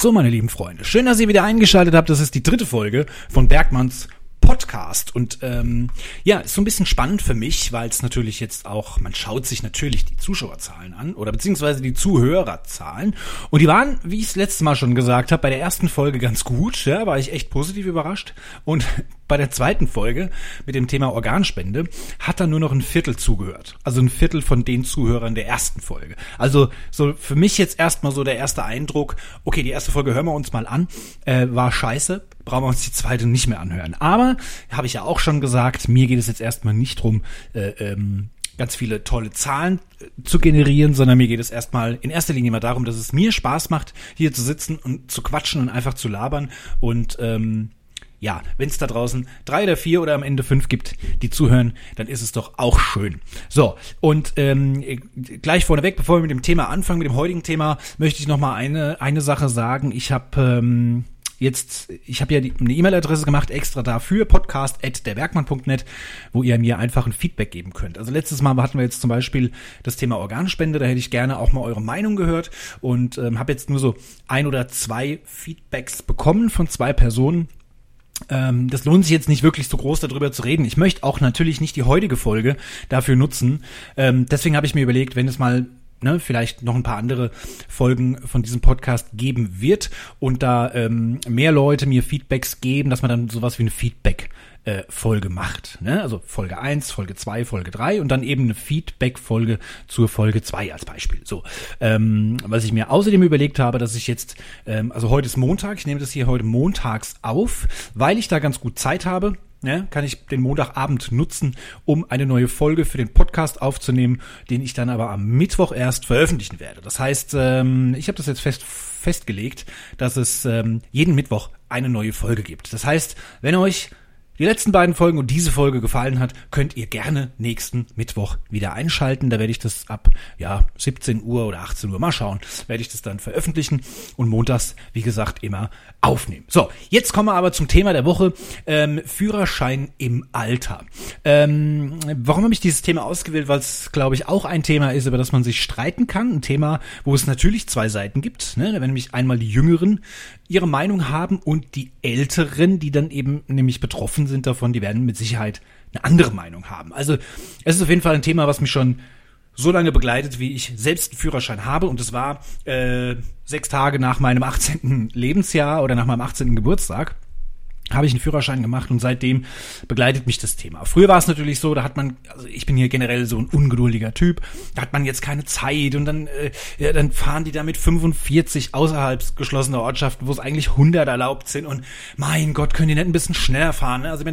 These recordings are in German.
So, meine lieben Freunde, schön, dass ihr wieder eingeschaltet habt. Das ist die dritte Folge von Bergmanns Podcast. Und ähm, ja, ist so ein bisschen spannend für mich, weil es natürlich jetzt auch, man schaut sich natürlich die Zuschauerzahlen an oder beziehungsweise die Zuhörerzahlen. Und die waren, wie ich es letztes Mal schon gesagt habe, bei der ersten Folge ganz gut. Ja, war ich echt positiv überrascht. Und bei der zweiten Folge mit dem Thema Organspende hat dann nur noch ein Viertel zugehört. Also ein Viertel von den Zuhörern der ersten Folge. Also so für mich jetzt erstmal so der erste Eindruck, okay, die erste Folge hören wir uns mal an, äh, war scheiße, brauchen wir uns die zweite nicht mehr anhören. Aber, habe ich ja auch schon gesagt, mir geht es jetzt erstmal nicht drum, äh, ähm, ganz viele tolle Zahlen äh, zu generieren, sondern mir geht es erstmal in erster Linie mal darum, dass es mir Spaß macht, hier zu sitzen und zu quatschen und einfach zu labern und ähm, ja, wenn es da draußen drei oder vier oder am Ende fünf gibt, die zuhören, dann ist es doch auch schön. So, und ähm, gleich vorneweg, bevor wir mit dem Thema anfangen, mit dem heutigen Thema, möchte ich noch mal eine, eine Sache sagen. Ich habe... Ähm, jetzt, ich habe ja die, eine E-Mail-Adresse gemacht extra dafür, podcast.derbergmann.net, wo ihr mir einfach ein Feedback geben könnt. Also letztes Mal hatten wir jetzt zum Beispiel das Thema Organspende, da hätte ich gerne auch mal eure Meinung gehört und ähm, habe jetzt nur so ein oder zwei Feedbacks bekommen von zwei Personen, ähm, das lohnt sich jetzt nicht wirklich so groß darüber zu reden. Ich möchte auch natürlich nicht die heutige Folge dafür nutzen. Ähm, deswegen habe ich mir überlegt, wenn es mal ne, vielleicht noch ein paar andere Folgen von diesem Podcast geben wird und da ähm, mehr Leute mir Feedbacks geben, dass man dann sowas wie eine Feedback äh, Folge macht. Ne? Also Folge 1, Folge 2, Folge 3 und dann eben eine Feedback-Folge zur Folge 2 als Beispiel. So, ähm, was ich mir außerdem überlegt habe, dass ich jetzt, ähm, also heute ist Montag, ich nehme das hier heute montags auf, weil ich da ganz gut Zeit habe. Ja, kann ich den Montagabend nutzen, um eine neue Folge für den Podcast aufzunehmen, den ich dann aber am Mittwoch erst veröffentlichen werde. Das heißt, ähm, ich habe das jetzt fest festgelegt, dass es ähm, jeden Mittwoch eine neue Folge gibt. Das heißt, wenn euch die letzten beiden Folgen und diese Folge gefallen hat, könnt ihr gerne nächsten Mittwoch wieder einschalten. Da werde ich das ab ja 17 Uhr oder 18 Uhr mal schauen, werde ich das dann veröffentlichen und montags, wie gesagt, immer aufnehmen. So, jetzt kommen wir aber zum Thema der Woche, ähm, Führerschein im Alter. Ähm, warum habe ich dieses Thema ausgewählt? Weil es, glaube ich, auch ein Thema ist, über das man sich streiten kann. Ein Thema, wo es natürlich zwei Seiten gibt. Ne? Wenn nämlich einmal die Jüngeren ihre Meinung haben und die Älteren, die dann eben nämlich betroffen sind davon, die werden mit Sicherheit eine andere Meinung haben. Also es ist auf jeden Fall ein Thema, was mich schon so lange begleitet, wie ich selbst einen Führerschein habe. Und es war äh, sechs Tage nach meinem 18. Lebensjahr oder nach meinem 18. Geburtstag habe ich einen Führerschein gemacht und seitdem begleitet mich das Thema. Früher war es natürlich so, da hat man, also ich bin hier generell so ein ungeduldiger Typ, da hat man jetzt keine Zeit und dann, äh, ja, dann fahren die da mit 45 außerhalb geschlossener Ortschaften, wo es eigentlich 100 erlaubt sind und mein Gott, können die nicht ein bisschen schneller fahren, ne? Also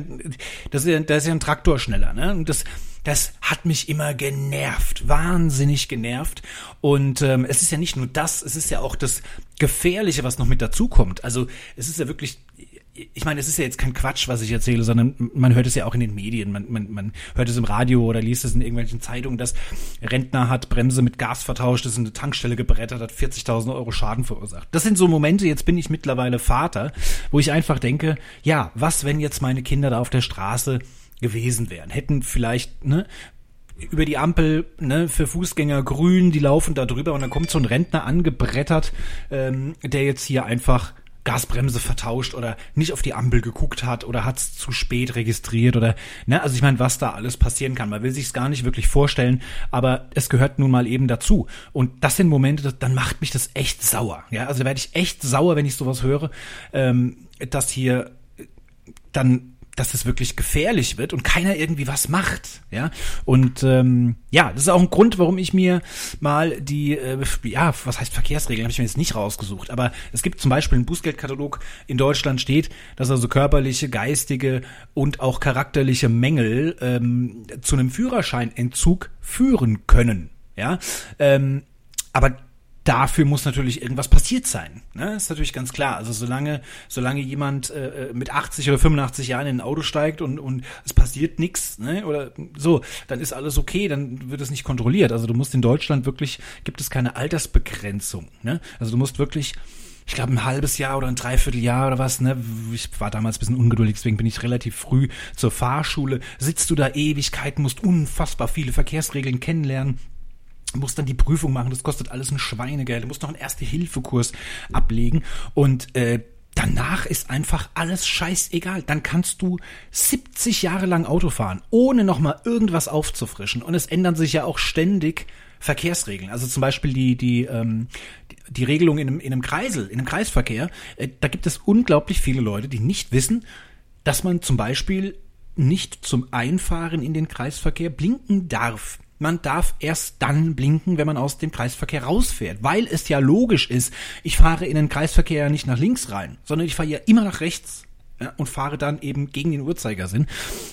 das ist ja, das ist ja ein Traktor schneller, ne? Und das das hat mich immer genervt, wahnsinnig genervt. Und ähm, es ist ja nicht nur das, es ist ja auch das Gefährliche, was noch mit dazukommt. Also es ist ja wirklich, ich meine, es ist ja jetzt kein Quatsch, was ich erzähle, sondern man hört es ja auch in den Medien. Man, man, man hört es im Radio oder liest es in irgendwelchen Zeitungen, dass Rentner hat Bremse mit Gas vertauscht, ist in eine Tankstelle gebrettert, hat 40.000 Euro Schaden verursacht. Das sind so Momente, jetzt bin ich mittlerweile Vater, wo ich einfach denke, ja, was, wenn jetzt meine Kinder da auf der Straße gewesen wären? Hätten vielleicht, ne, über die Ampel ne, für Fußgänger grün, die laufen da drüber und dann kommt so ein Rentner angebrettert, ähm, der jetzt hier einfach Gasbremse vertauscht oder nicht auf die Ampel geguckt hat oder hat es zu spät registriert oder ne, also ich meine, was da alles passieren kann. Man will sich es gar nicht wirklich vorstellen, aber es gehört nun mal eben dazu. Und das sind Momente, dann macht mich das echt sauer. Ja, also werde ich echt sauer, wenn ich sowas höre, ähm, dass hier dann dass es wirklich gefährlich wird und keiner irgendwie was macht, ja. Und ähm, ja, das ist auch ein Grund, warum ich mir mal die, äh, ja, was heißt Verkehrsregeln, habe ich mir jetzt nicht rausgesucht, aber es gibt zum Beispiel einen Bußgeldkatalog in Deutschland steht, dass also körperliche, geistige und auch charakterliche Mängel ähm, zu einem Führerscheinentzug führen können, ja. Ähm, aber dafür muss natürlich irgendwas passiert sein. Ne? Ist natürlich ganz klar. Also solange, solange jemand äh, mit 80 oder 85 Jahren in ein Auto steigt und, und es passiert nichts, ne? oder so, dann ist alles okay, dann wird es nicht kontrolliert. Also du musst in Deutschland wirklich, gibt es keine Altersbegrenzung. Ne? Also du musst wirklich ich glaube, ein halbes Jahr oder ein Dreivierteljahr oder was, ne? Ich war damals ein bisschen ungeduldig, deswegen bin ich relativ früh zur Fahrschule. Sitzt du da Ewigkeiten, musst unfassbar viele Verkehrsregeln kennenlernen muss dann die Prüfung machen, das kostet alles ein Schweinegeld, du musst noch einen Erste-Hilfe-Kurs ablegen und äh, danach ist einfach alles scheißegal. Dann kannst du 70 Jahre lang Auto fahren, ohne nochmal irgendwas aufzufrischen. Und es ändern sich ja auch ständig Verkehrsregeln. Also zum Beispiel die, die, ähm, die Regelung in einem, in einem Kreisel, in einem Kreisverkehr. Äh, da gibt es unglaublich viele Leute, die nicht wissen, dass man zum Beispiel nicht zum Einfahren in den Kreisverkehr blinken darf. Man darf erst dann blinken, wenn man aus dem Kreisverkehr rausfährt, weil es ja logisch ist, ich fahre in den Kreisverkehr ja nicht nach links rein, sondern ich fahre ja immer nach rechts ja, und fahre dann eben gegen den Uhrzeigersinn.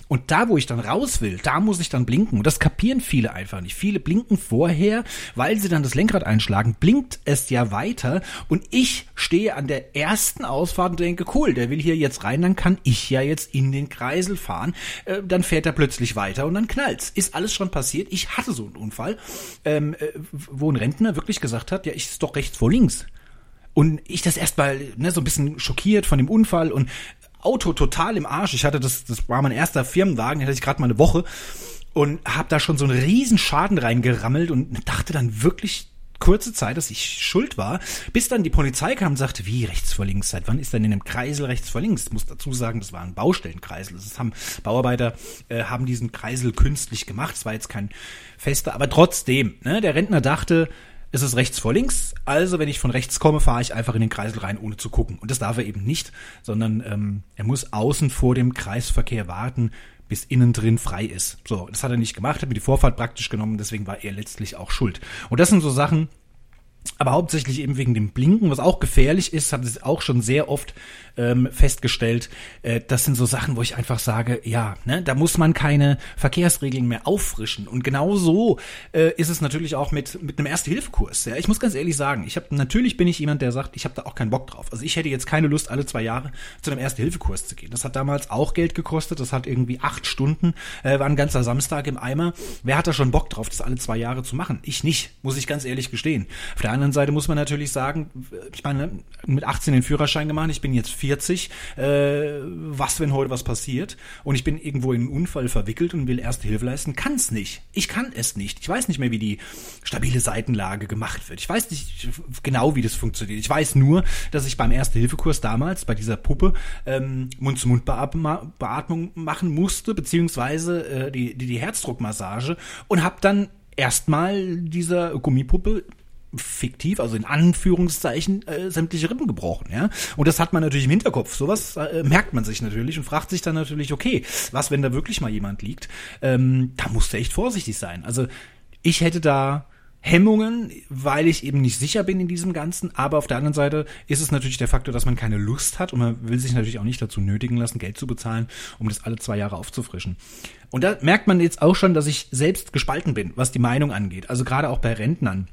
Und da, wo ich dann raus will, da muss ich dann blinken. Und das kapieren viele einfach nicht. Viele blinken vorher, weil sie dann das Lenkrad einschlagen, blinkt es ja weiter. Und ich stehe an der ersten Ausfahrt und denke, cool, der will hier jetzt rein, dann kann ich ja jetzt in den Kreisel fahren. Äh, dann fährt er plötzlich weiter und dann knallt's. Ist alles schon passiert. Ich hatte so einen Unfall, ähm, äh, wo ein Rentner wirklich gesagt hat, ja, ich ist doch rechts vor links. Und ich das erstmal ne, so ein bisschen schockiert von dem Unfall und Auto total im Arsch. Ich hatte das, das war mein erster Firmenwagen, den hatte ich gerade mal eine Woche und habe da schon so einen riesen Schaden reingerammelt und dachte dann wirklich kurze Zeit, dass ich schuld war, bis dann die Polizei kam und sagte, wie rechts vor links, seit wann ist denn in einem Kreisel rechts vor links? Ich muss dazu sagen, das war ein Baustellenkreisel. Das haben Bauarbeiter äh, haben diesen Kreisel künstlich gemacht. Es war jetzt kein fester, aber trotzdem, ne, der Rentner dachte, ist es rechts vor links. Also wenn ich von rechts komme, fahre ich einfach in den Kreisel rein, ohne zu gucken. Und das darf er eben nicht, sondern ähm, er muss außen vor dem Kreisverkehr warten, bis innen drin frei ist. So, das hat er nicht gemacht, hat mir die Vorfahrt praktisch genommen, deswegen war er letztlich auch schuld. Und das sind so Sachen, aber hauptsächlich eben wegen dem Blinken, was auch gefährlich ist, hat es auch schon sehr oft ähm, festgestellt. Äh, das sind so Sachen, wo ich einfach sage, ja, ne, da muss man keine Verkehrsregeln mehr auffrischen. Und genau so äh, ist es natürlich auch mit mit einem Erste-Hilfe-Kurs. Ja, ich muss ganz ehrlich sagen, ich habe natürlich bin ich jemand, der sagt, ich habe da auch keinen Bock drauf. Also ich hätte jetzt keine Lust, alle zwei Jahre zu einem Erste-Hilfe-Kurs zu gehen. Das hat damals auch Geld gekostet. Das hat irgendwie acht Stunden, äh, war ein ganzer Samstag im Eimer. Wer hat da schon Bock drauf, das alle zwei Jahre zu machen? Ich nicht, muss ich ganz ehrlich gestehen. Auf der anderen Seite muss man natürlich sagen, ich meine, mit 18 den Führerschein gemacht, ich bin jetzt 40. Äh, was, wenn heute was passiert und ich bin irgendwo in einen Unfall verwickelt und will erste Hilfe leisten? Kann es nicht. Ich kann es nicht. Ich weiß nicht mehr, wie die stabile Seitenlage gemacht wird. Ich weiß nicht genau, wie das funktioniert. Ich weiß nur, dass ich beim Erste-Hilfe-Kurs damals bei dieser Puppe ähm, Mund-zu-Mund-Beatmung machen musste, beziehungsweise äh, die, die, die Herzdruckmassage und habe dann erstmal dieser Gummipuppe fiktiv, also in Anführungszeichen, äh, sämtliche Rippen gebrochen, ja. Und das hat man natürlich im Hinterkopf. Sowas äh, merkt man sich natürlich und fragt sich dann natürlich, okay, was, wenn da wirklich mal jemand liegt? Ähm, da musst du echt vorsichtig sein. Also ich hätte da Hemmungen, weil ich eben nicht sicher bin in diesem Ganzen. Aber auf der anderen Seite ist es natürlich der Faktor, dass man keine Lust hat und man will sich natürlich auch nicht dazu nötigen lassen, Geld zu bezahlen, um das alle zwei Jahre aufzufrischen. Und da merkt man jetzt auch schon, dass ich selbst gespalten bin, was die Meinung angeht. Also gerade auch bei Rentnern.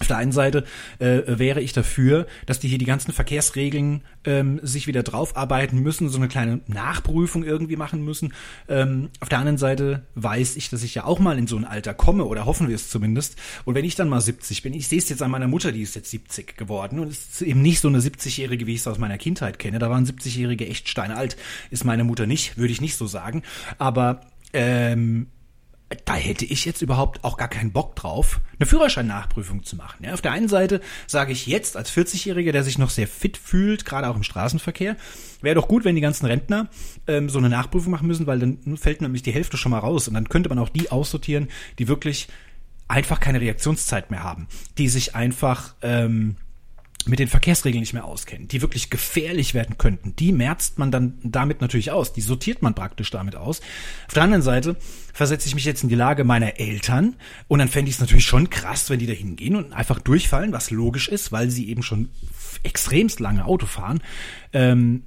Auf der einen Seite äh, wäre ich dafür, dass die hier die ganzen Verkehrsregeln ähm, sich wieder draufarbeiten müssen, so eine kleine Nachprüfung irgendwie machen müssen. Ähm, auf der anderen Seite weiß ich, dass ich ja auch mal in so ein Alter komme oder hoffen wir es zumindest. Und wenn ich dann mal 70 bin, ich sehe es jetzt an meiner Mutter, die ist jetzt 70 geworden und ist eben nicht so eine 70-Jährige, wie ich es aus meiner Kindheit kenne. Da waren 70-Jährige echt steinalt. Ist meine Mutter nicht, würde ich nicht so sagen. Aber ähm, da hätte ich jetzt überhaupt auch gar keinen Bock drauf, eine Führerscheinnachprüfung zu machen. Ja, auf der einen Seite sage ich jetzt als 40-Jähriger, der sich noch sehr fit fühlt, gerade auch im Straßenverkehr, wäre doch gut, wenn die ganzen Rentner ähm, so eine Nachprüfung machen müssen, weil dann fällt nämlich die Hälfte schon mal raus und dann könnte man auch die aussortieren, die wirklich einfach keine Reaktionszeit mehr haben, die sich einfach ähm, mit den Verkehrsregeln nicht mehr auskennen, die wirklich gefährlich werden könnten, die merzt man dann damit natürlich aus, die sortiert man praktisch damit aus. Auf der anderen Seite versetze ich mich jetzt in die Lage meiner Eltern und dann fände ich es natürlich schon krass, wenn die da hingehen und einfach durchfallen, was logisch ist, weil sie eben schon extremst lange Auto fahren ähm,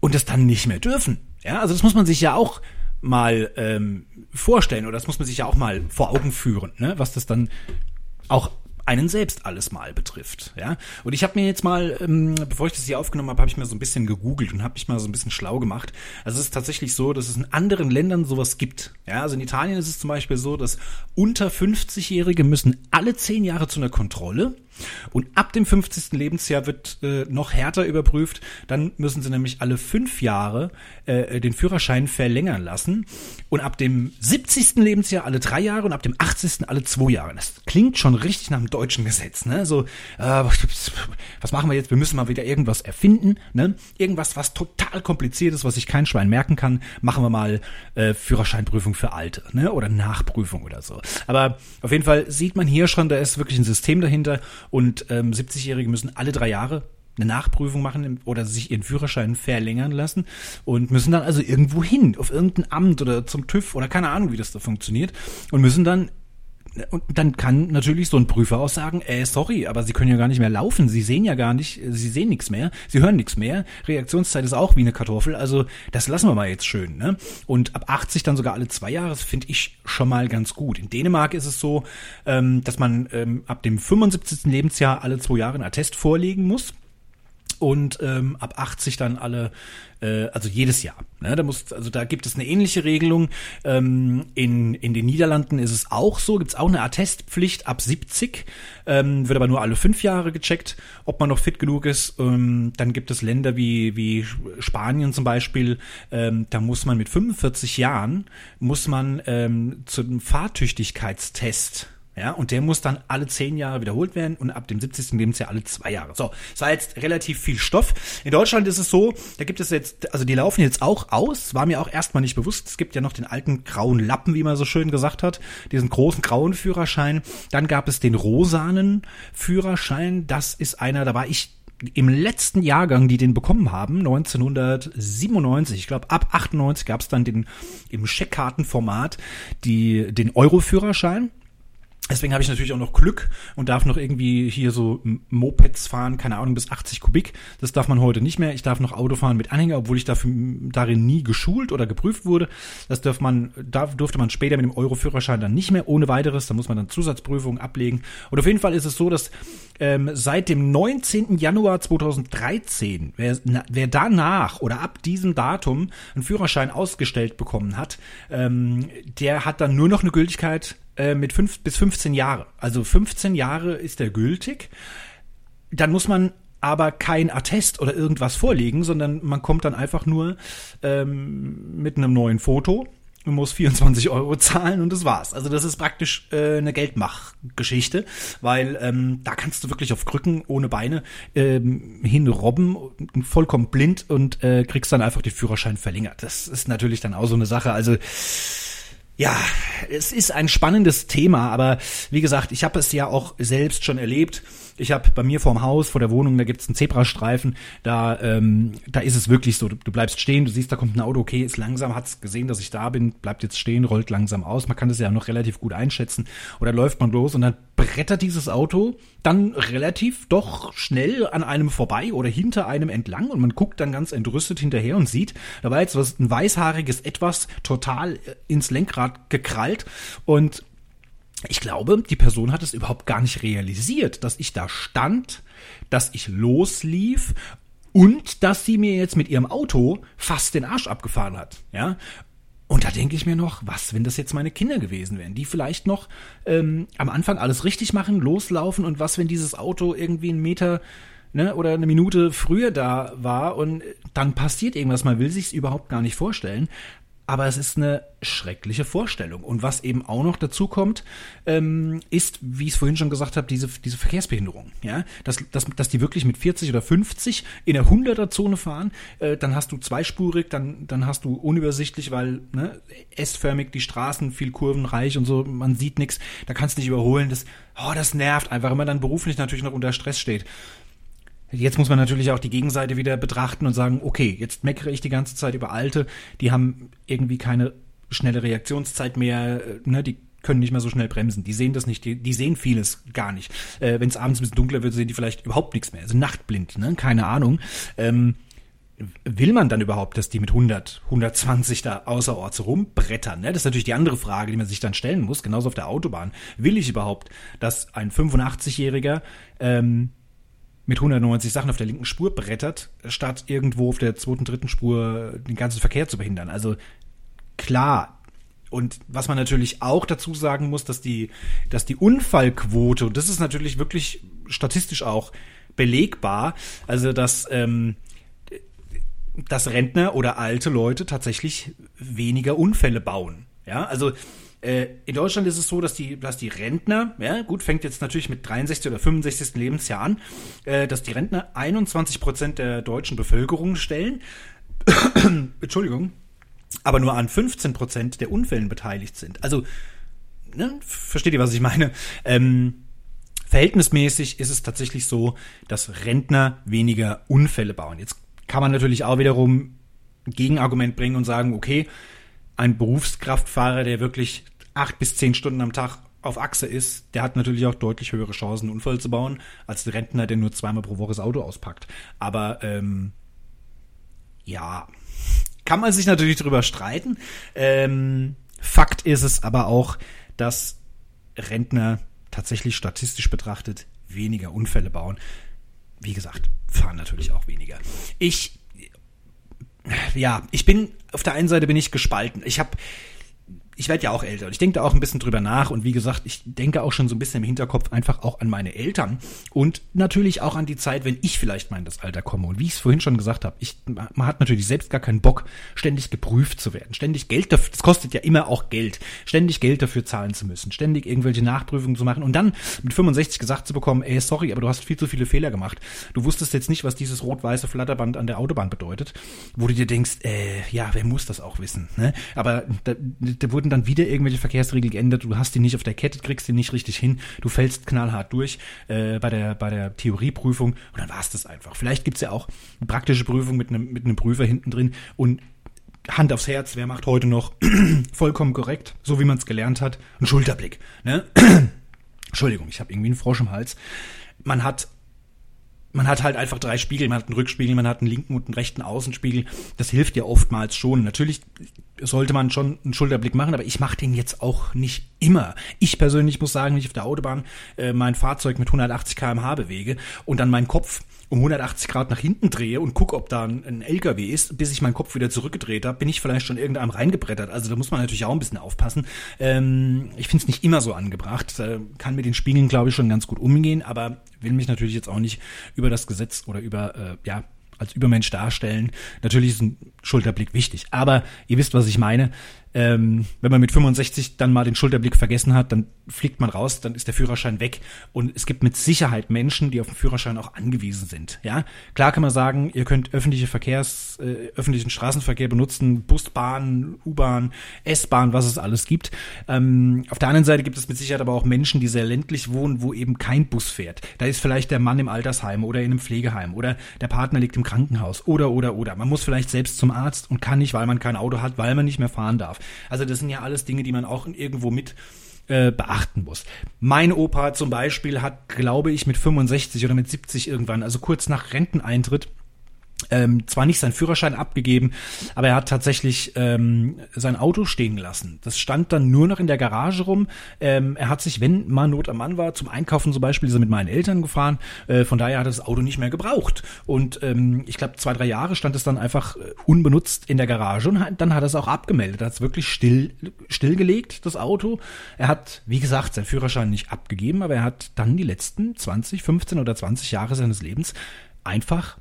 und das dann nicht mehr dürfen. Ja, also das muss man sich ja auch mal ähm, vorstellen oder das muss man sich ja auch mal vor Augen führen, ne? was das dann auch einen selbst alles mal betrifft. Ja, und ich habe mir jetzt mal, ähm, bevor ich das hier aufgenommen habe, habe ich mir so ein bisschen gegoogelt und habe mich mal so ein bisschen schlau gemacht. Also es ist tatsächlich so, dass es in anderen Ländern sowas gibt. Ja, also in Italien ist es zum Beispiel so, dass unter 50-Jährige müssen alle zehn Jahre zu einer Kontrolle Und ab dem 50. Lebensjahr wird äh, noch härter überprüft. Dann müssen sie nämlich alle fünf Jahre äh, den Führerschein verlängern lassen. Und ab dem 70. Lebensjahr alle drei Jahre und ab dem 80. alle zwei Jahre. Das klingt schon richtig nach dem deutschen Gesetz. Ne? So, äh, was machen wir jetzt? Wir müssen mal wieder irgendwas erfinden. Ne? Irgendwas, was total kompliziert ist, was sich kein Schwein merken kann. Machen wir mal äh, Führerscheinprüfung für Alte ne? oder Nachprüfung oder so. Aber auf jeden Fall sieht man hier schon, da ist wirklich ein System dahinter und ähm, 70-Jährige müssen alle drei Jahre eine Nachprüfung machen oder sich ihren Führerschein verlängern lassen und müssen dann also irgendwo hin, auf irgendein Amt oder zum TÜV oder keine Ahnung, wie das da funktioniert und müssen dann und dann kann natürlich so ein Prüfer auch sagen, äh, sorry, aber Sie können ja gar nicht mehr laufen, Sie sehen ja gar nicht, Sie sehen nichts mehr, Sie hören nichts mehr, Reaktionszeit ist auch wie eine Kartoffel, also das lassen wir mal jetzt schön. Ne? Und ab 80 dann sogar alle zwei Jahre, das finde ich schon mal ganz gut. In Dänemark ist es so, ähm, dass man ähm, ab dem 75. Lebensjahr alle zwei Jahre einen Attest vorlegen muss und ähm, ab 80 dann alle, äh, also jedes Jahr. Ne? Da muss, also da gibt es eine ähnliche Regelung. Ähm, in, in den Niederlanden ist es auch so, gibt es auch eine Attestpflicht ab 70, ähm, wird aber nur alle fünf Jahre gecheckt, ob man noch fit genug ist. Ähm, dann gibt es Länder wie, wie Spanien zum Beispiel, ähm, da muss man mit 45 Jahren, muss man ähm, zum Fahrtüchtigkeitstest ja, und der muss dann alle zehn Jahre wiederholt werden und ab dem 70. Lebensjahr alle zwei Jahre. So, das war jetzt relativ viel Stoff. In Deutschland ist es so, da gibt es jetzt, also die laufen jetzt auch aus, war mir auch erstmal nicht bewusst. Es gibt ja noch den alten grauen Lappen, wie man so schön gesagt hat, diesen großen grauen Führerschein. Dann gab es den rosanen Führerschein. Das ist einer, da war ich im letzten Jahrgang, die den bekommen haben, 1997, ich glaube ab 98 gab es dann den im Scheckkartenformat die den Euro-Führerschein. Deswegen habe ich natürlich auch noch Glück und darf noch irgendwie hier so Mopeds fahren, keine Ahnung, bis 80 Kubik. Das darf man heute nicht mehr. Ich darf noch Auto fahren mit Anhänger, obwohl ich dafür, darin nie geschult oder geprüft wurde. Das darf man, da durfte man später mit dem Euro-Führerschein dann nicht mehr ohne weiteres. Da muss man dann Zusatzprüfungen ablegen. Und auf jeden Fall ist es so, dass ähm, seit dem 19. Januar 2013, wer, na, wer danach oder ab diesem Datum einen Führerschein ausgestellt bekommen hat, ähm, der hat dann nur noch eine Gültigkeit äh, mit fünf bis 15 Jahre. Also 15 Jahre ist er gültig. Dann muss man aber kein Attest oder irgendwas vorlegen, sondern man kommt dann einfach nur ähm, mit einem neuen Foto und muss 24 Euro zahlen und das war's. Also das ist praktisch äh, eine Geldmachgeschichte, weil ähm, da kannst du wirklich auf Krücken ohne Beine ähm, hinrobben, vollkommen blind und äh, kriegst dann einfach den Führerschein verlängert. Das ist natürlich dann auch so eine Sache. Also ja, es ist ein spannendes Thema, aber wie gesagt, ich habe es ja auch selbst schon erlebt. Ich habe bei mir vorm Haus, vor der Wohnung, da gibt's einen Zebrastreifen. Da, ähm, da ist es wirklich so, du, du, bleibst stehen, du siehst, da kommt ein Auto, okay, ist langsam, hat's gesehen, dass ich da bin, bleibt jetzt stehen, rollt langsam aus. Man kann das ja noch relativ gut einschätzen. Oder läuft man los und dann brettert dieses Auto dann relativ doch schnell an einem vorbei oder hinter einem entlang und man guckt dann ganz entrüstet hinterher und sieht, da war jetzt was ein weißhaariges etwas total äh, ins Lenkrad gekrallt und ich glaube, die Person hat es überhaupt gar nicht realisiert, dass ich da stand, dass ich loslief und dass sie mir jetzt mit ihrem Auto fast den Arsch abgefahren hat. Ja, und da denke ich mir noch, was, wenn das jetzt meine Kinder gewesen wären, die vielleicht noch ähm, am Anfang alles richtig machen, loslaufen und was, wenn dieses Auto irgendwie einen Meter ne, oder eine Minute früher da war und dann passiert irgendwas, man will sich's überhaupt gar nicht vorstellen aber es ist eine schreckliche Vorstellung. Und was eben auch noch dazu kommt, ähm, ist, wie ich es vorhin schon gesagt habe, diese, diese Verkehrsbehinderung. Ja? Dass, dass, dass die wirklich mit 40 oder 50 in der 100er-Zone fahren, äh, dann hast du zweispurig, dann, dann hast du unübersichtlich, weil ne, S-förmig die Straßen, viel kurvenreich und so, man sieht nichts, da kannst du nicht überholen. Das, oh, das nervt einfach, wenn man dann beruflich natürlich noch unter Stress steht. Jetzt muss man natürlich auch die Gegenseite wieder betrachten und sagen, okay, jetzt meckere ich die ganze Zeit über Alte, die haben irgendwie keine schnelle Reaktionszeit mehr, äh, ne, die können nicht mehr so schnell bremsen. Die sehen das nicht, die, die sehen vieles gar nicht. Äh, Wenn es abends ein bisschen dunkler wird, sehen die vielleicht überhaupt nichts mehr. Also nachtblind, ne? keine Ahnung. Ähm, will man dann überhaupt, dass die mit 100, 120 da außerorts rumbrettern? Ne? Das ist natürlich die andere Frage, die man sich dann stellen muss, genauso auf der Autobahn. Will ich überhaupt, dass ein 85-Jähriger ähm, mit 190 Sachen auf der linken Spur brettert, statt irgendwo auf der zweiten, dritten Spur den ganzen Verkehr zu behindern. Also klar, Und was man natürlich auch dazu sagen muss, dass die, dass die Unfallquote, und das ist natürlich wirklich statistisch auch belegbar, also dass, ähm, dass Rentner oder alte Leute tatsächlich weniger Unfälle bauen. Ja, also äh, in Deutschland ist es so, dass die, dass die Rentner, ja, gut, fängt jetzt natürlich mit 63 oder 65. Lebensjahr an, äh, dass die Rentner 21 Prozent der deutschen Bevölkerung stellen. Entschuldigung. Aber nur an 15 Prozent der Unfällen beteiligt sind. Also, ne, versteht ihr, was ich meine? Ähm, verhältnismäßig ist es tatsächlich so, dass Rentner weniger Unfälle bauen. Jetzt kann man natürlich auch wiederum ein Gegenargument bringen und sagen, okay, ein Berufskraftfahrer, der wirklich acht bis zehn Stunden am Tag auf Achse ist, der hat natürlich auch deutlich höhere Chancen, einen Unfall zu bauen, als der Rentner, der nur zweimal pro Woche das Auto auspackt. Aber ähm, ja, kann man sich natürlich drüber streiten. Ähm, Fakt ist es aber auch, dass Rentner tatsächlich statistisch betrachtet weniger Unfälle bauen. Wie gesagt, fahren natürlich auch weniger. Ich ja, ich bin auf der einen Seite bin ich gespalten. Ich habe ich werde ja auch älter und ich denke da auch ein bisschen drüber nach und wie gesagt, ich denke auch schon so ein bisschen im Hinterkopf einfach auch an meine Eltern und natürlich auch an die Zeit, wenn ich vielleicht mal in das Alter komme und wie ich es vorhin schon gesagt habe, man hat natürlich selbst gar keinen Bock, ständig geprüft zu werden, ständig Geld dafür, das kostet ja immer auch Geld, ständig Geld dafür zahlen zu müssen, ständig irgendwelche Nachprüfungen zu machen und dann mit 65 gesagt zu bekommen, ey, sorry, aber du hast viel zu viele Fehler gemacht. Du wusstest jetzt nicht, was dieses rot-weiße Flatterband an der Autobahn bedeutet, wo du dir denkst, äh, ja, wer muss das auch wissen, ne? Aber da, da wurden wurden dann wieder irgendwelche Verkehrsregeln geändert, du hast die nicht auf der Kette, kriegst die nicht richtig hin, du fällst knallhart durch äh, bei, der, bei der Theorieprüfung und dann war es das einfach. Vielleicht gibt's ja auch eine praktische Prüfung mit einem, mit einem Prüfer hinten drin und Hand aufs Herz, wer macht heute noch vollkommen korrekt, so wie man es gelernt hat, ein Schulterblick. Ne? Entschuldigung, ich habe irgendwie einen Frosch im Hals. Man hat man hat halt einfach drei Spiegel, man hat einen Rückspiegel, man hat einen linken und einen rechten Außenspiegel. Das hilft ja oftmals schon. Natürlich sollte man schon einen Schulterblick machen, aber ich mache den jetzt auch nicht immer. Ich persönlich muss sagen, wenn ich auf der Autobahn äh, mein Fahrzeug mit 180 km/h bewege und dann meinen Kopf um 180 Grad nach hinten drehe und gucke, ob da ein, ein LKW ist, bis ich meinen Kopf wieder zurückgedreht habe, bin ich vielleicht schon irgendeinem reingebrettert. Also da muss man natürlich auch ein bisschen aufpassen. Ähm, ich finde es nicht immer so angebracht. Äh, kann mit den Spiegeln, glaube ich, schon ganz gut umgehen, aber will mich natürlich jetzt auch nicht über das Gesetz oder über äh, ja als Übermensch darstellen. Natürlich ist ein Schulterblick wichtig, aber ihr wisst, was ich meine ähm, wenn man mit 65 dann mal den Schulterblick vergessen hat, dann fliegt man raus, dann ist der Führerschein weg. Und es gibt mit Sicherheit Menschen, die auf den Führerschein auch angewiesen sind. Ja, klar kann man sagen, ihr könnt öffentliche Verkehrs, äh, öffentlichen Straßenverkehr benutzen, Bus, Bahn, U-Bahn, S-Bahn, was es alles gibt. Ähm, auf der anderen Seite gibt es mit Sicherheit aber auch Menschen, die sehr ländlich wohnen, wo eben kein Bus fährt. Da ist vielleicht der Mann im Altersheim oder in einem Pflegeheim oder der Partner liegt im Krankenhaus oder oder oder. Man muss vielleicht selbst zum Arzt und kann nicht, weil man kein Auto hat, weil man nicht mehr fahren darf. Also das sind ja alles Dinge, die man auch irgendwo mit äh, beachten muss. Mein Opa zum Beispiel hat, glaube ich, mit 65 oder mit 70 irgendwann, also kurz nach Renteneintritt, ähm, zwar nicht seinen Führerschein abgegeben, aber er hat tatsächlich ähm, sein Auto stehen gelassen. Das stand dann nur noch in der Garage rum. Ähm, er hat sich, wenn mal Not am Mann war, zum Einkaufen zum Beispiel, ist er mit meinen Eltern gefahren. Äh, von daher hat er das Auto nicht mehr gebraucht. Und ähm, ich glaube, zwei, drei Jahre stand es dann einfach äh, unbenutzt in der Garage und hat, dann hat er es auch abgemeldet. Er hat es wirklich still, stillgelegt, das Auto. Er hat, wie gesagt, seinen Führerschein nicht abgegeben, aber er hat dann die letzten 20, 15 oder 20 Jahre seines Lebens einfach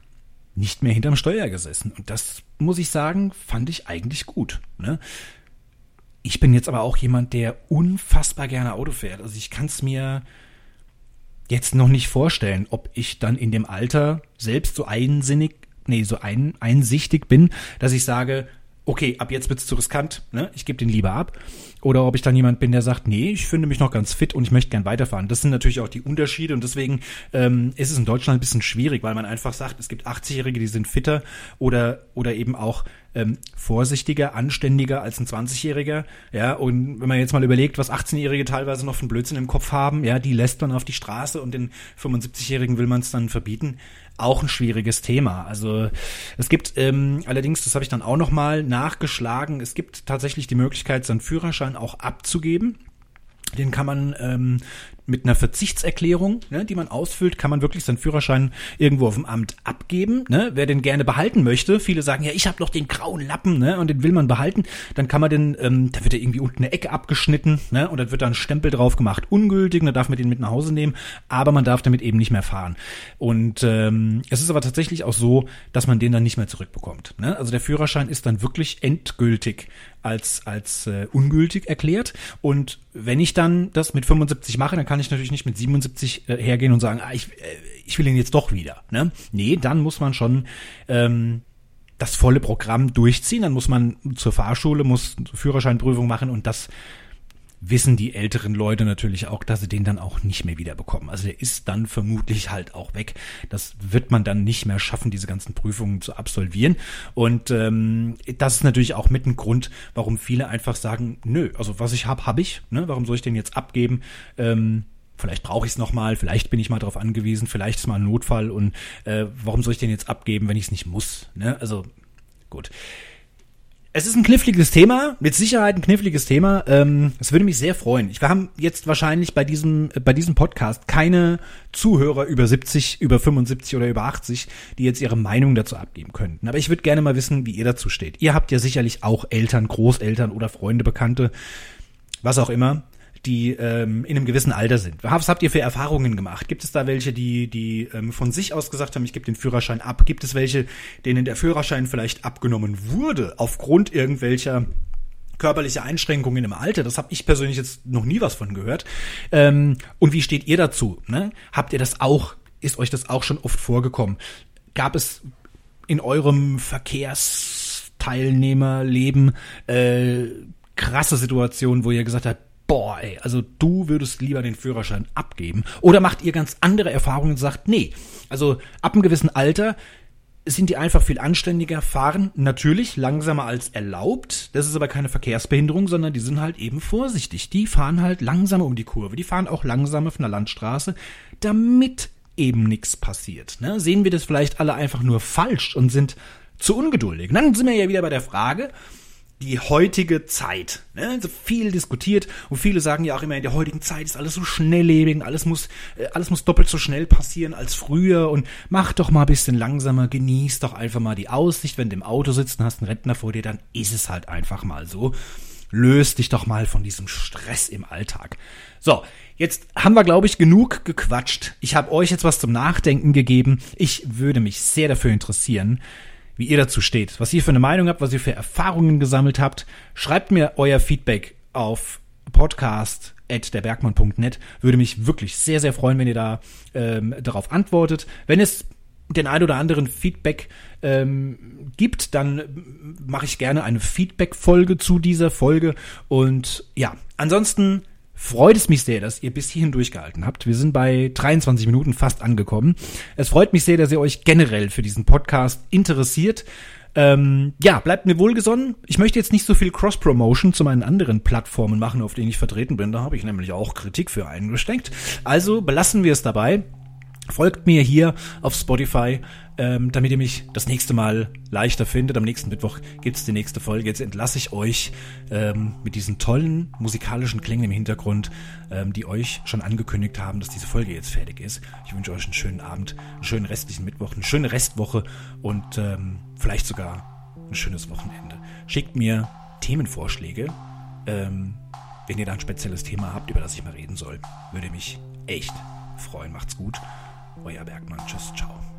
nicht mehr hinterm Steuer gesessen. Und das, muss ich sagen, fand ich eigentlich gut. Ne? Ich bin jetzt aber auch jemand, der unfassbar gerne Auto fährt. Also ich kann es mir jetzt noch nicht vorstellen, ob ich dann in dem Alter selbst so einsinnig, nee, so ein, einsichtig bin, dass ich sage, okay, ab jetzt wird's zu riskant, ne? ich gebe den lieber ab. Oder ob ich dann jemand bin, der sagt, nee, ich finde mich noch ganz fit und ich möchte gern weiterfahren. Das sind natürlich auch die Unterschiede und deswegen ähm, ist es in Deutschland ein bisschen schwierig, weil man einfach sagt, es gibt 80-Jährige, die sind fitter oder, oder eben auch ähm, vorsichtiger, anständiger als ein 20-Jähriger. Ja, und wenn man jetzt mal überlegt, was 18-Jährige teilweise noch von Blödsinn im Kopf haben, ja, die lässt man auf die Straße und den 75-Jährigen will man es dann verbieten. Auch ein schwieriges Thema. Also es gibt ähm, allerdings, das habe ich dann auch noch mal nachgeschlagen, es gibt tatsächlich die Möglichkeit, seinen Führerschein auch abzugeben. Den kann man ähm, mit einer Verzichtserklärung, ne, die man ausfüllt, kann man wirklich seinen Führerschein irgendwo auf dem Amt abgeben. Ne? Wer den gerne behalten möchte, viele sagen ja, ich habe noch den grauen Lappen, ne, und den will man behalten, dann kann man den, ähm, da wird er irgendwie unten eine Ecke abgeschnitten, ne, und dann wird da ein Stempel drauf gemacht, ungültig, dann darf man den mit nach Hause nehmen, aber man darf damit eben nicht mehr fahren. Und ähm, es ist aber tatsächlich auch so, dass man den dann nicht mehr zurückbekommt. Ne? Also der Führerschein ist dann wirklich endgültig als, als äh, ungültig erklärt. Und wenn ich dann das mit 75 mache, dann kann ich natürlich nicht mit 77 äh, hergehen und sagen, ah, ich, äh, ich will ihn jetzt doch wieder. Ne? Nee, dann muss man schon ähm, das volle Programm durchziehen. Dann muss man zur Fahrschule, muss Führerscheinprüfung machen und das wissen die älteren Leute natürlich auch, dass sie den dann auch nicht mehr wieder bekommen. Also der ist dann vermutlich halt auch weg. Das wird man dann nicht mehr schaffen, diese ganzen Prüfungen zu absolvieren. Und ähm, das ist natürlich auch mit ein Grund, warum viele einfach sagen, nö, also was ich habe, habe ich. Ne? Warum soll ich den jetzt abgeben? Ähm, vielleicht brauche ich es nochmal, vielleicht bin ich mal darauf angewiesen, vielleicht ist mal ein Notfall und äh, warum soll ich den jetzt abgeben, wenn ich es nicht muss? Ne? Also gut. Es ist ein kniffliges Thema, mit Sicherheit ein kniffliges Thema. Ähm, es würde mich sehr freuen. Wir haben jetzt wahrscheinlich bei diesem, bei diesem Podcast keine Zuhörer über 70, über 75 oder über 80, die jetzt ihre Meinung dazu abgeben könnten. Aber ich würde gerne mal wissen, wie ihr dazu steht. Ihr habt ja sicherlich auch Eltern, Großeltern oder Freunde, Bekannte, was auch immer die ähm, in einem gewissen Alter sind. Was habt ihr für Erfahrungen gemacht? Gibt es da welche, die, die ähm, von sich aus gesagt haben, ich gebe den Führerschein ab? Gibt es welche, denen der Führerschein vielleicht abgenommen wurde aufgrund irgendwelcher körperliche Einschränkungen im Alter. Das habe ich persönlich jetzt noch nie was von gehört. Ähm, und wie steht ihr dazu? Ne? Habt ihr das auch? Ist euch das auch schon oft vorgekommen? Gab es in eurem Verkehrsteilnehmerleben äh, krasse Situationen, wo ihr gesagt habt, boah, ey, also du würdest lieber den Führerschein abgeben? Oder macht ihr ganz andere Erfahrungen und sagt, nee, also ab einem gewissen Alter sind die einfach viel anständiger, fahren natürlich langsamer als erlaubt. Das ist aber keine Verkehrsbehinderung, sondern die sind halt eben vorsichtig. Die fahren halt langsamer um die Kurve. Die fahren auch langsamer von der Landstraße, damit eben nichts passiert. Ne? Sehen wir das vielleicht alle einfach nur falsch und sind zu ungeduldig. Und dann sind wir ja wieder bei der Frage, die heutige Zeit. Ne? Also viel diskutiert und viele sagen ja auch immer, in der heutigen Zeit ist alles so schnelllebig, alles muss, äh, alles muss doppelt so schnell passieren als früher und mach doch mal ein bisschen langsamer, genieß doch einfach mal die Aussicht, wenn du im Auto sitzt und hast einen Rentner vor dir, dann ist es halt einfach mal so. Löst dich doch mal von diesem Stress im Alltag. So, jetzt haben wir, glaube ich, genug gequatscht. Ich habe euch jetzt was zum Nachdenken gegeben. Ich würde mich sehr dafür interessieren, wie ihr dazu steht, was ihr für eine Meinung habt, was ihr für Erfahrungen gesammelt habt. Schreibt mir euer Feedback auf podcast derbergmann.net. Würde mich wirklich sehr, sehr freuen, wenn ihr da ähm, darauf antwortet. Wenn es den ein oder anderen Feedback ähm, gibt, dann mache ich gerne eine Feedback-Folge zu dieser Folge. Und ja, ansonsten freut es mich sehr, dass ihr bis hierhin durchgehalten habt. Wir sind bei 23 Minuten fast angekommen. Es freut mich sehr, dass ihr euch generell für diesen Podcast interessiert. Ähm, ja, bleibt mir wohlgesonnen. Ich möchte jetzt nicht so viel Cross-Promotion zu meinen anderen Plattformen machen, auf denen ich vertreten bin. Da habe ich nämlich auch Kritik für eingesteckt. Also belassen wir es dabei. Folgt mir hier auf Spotify, ähm, damit ihr mich das nächste Mal leichter findet. Am nächsten Mittwoch gibt's die nächste Folge. Jetzt entlasse ich euch ähm, mit diesen tollen musikalischen Klängen im Hintergrund, ähm, die euch schon angekündigt haben, dass diese Folge jetzt fertig ist. Ich wünsche euch einen schönen Abend, einen schönen restlichen Mittwoch, eine schöne Restwoche und ähm, vielleicht sogar ein schönes Wochenende. Schickt mir Themenvorschläge, ähm, wenn ihr da ein spezielles Thema habt, über das ich mal reden soll. Würde mich echt freuen. Macht's gut. Euer Bergmann. Tschüss, ciao.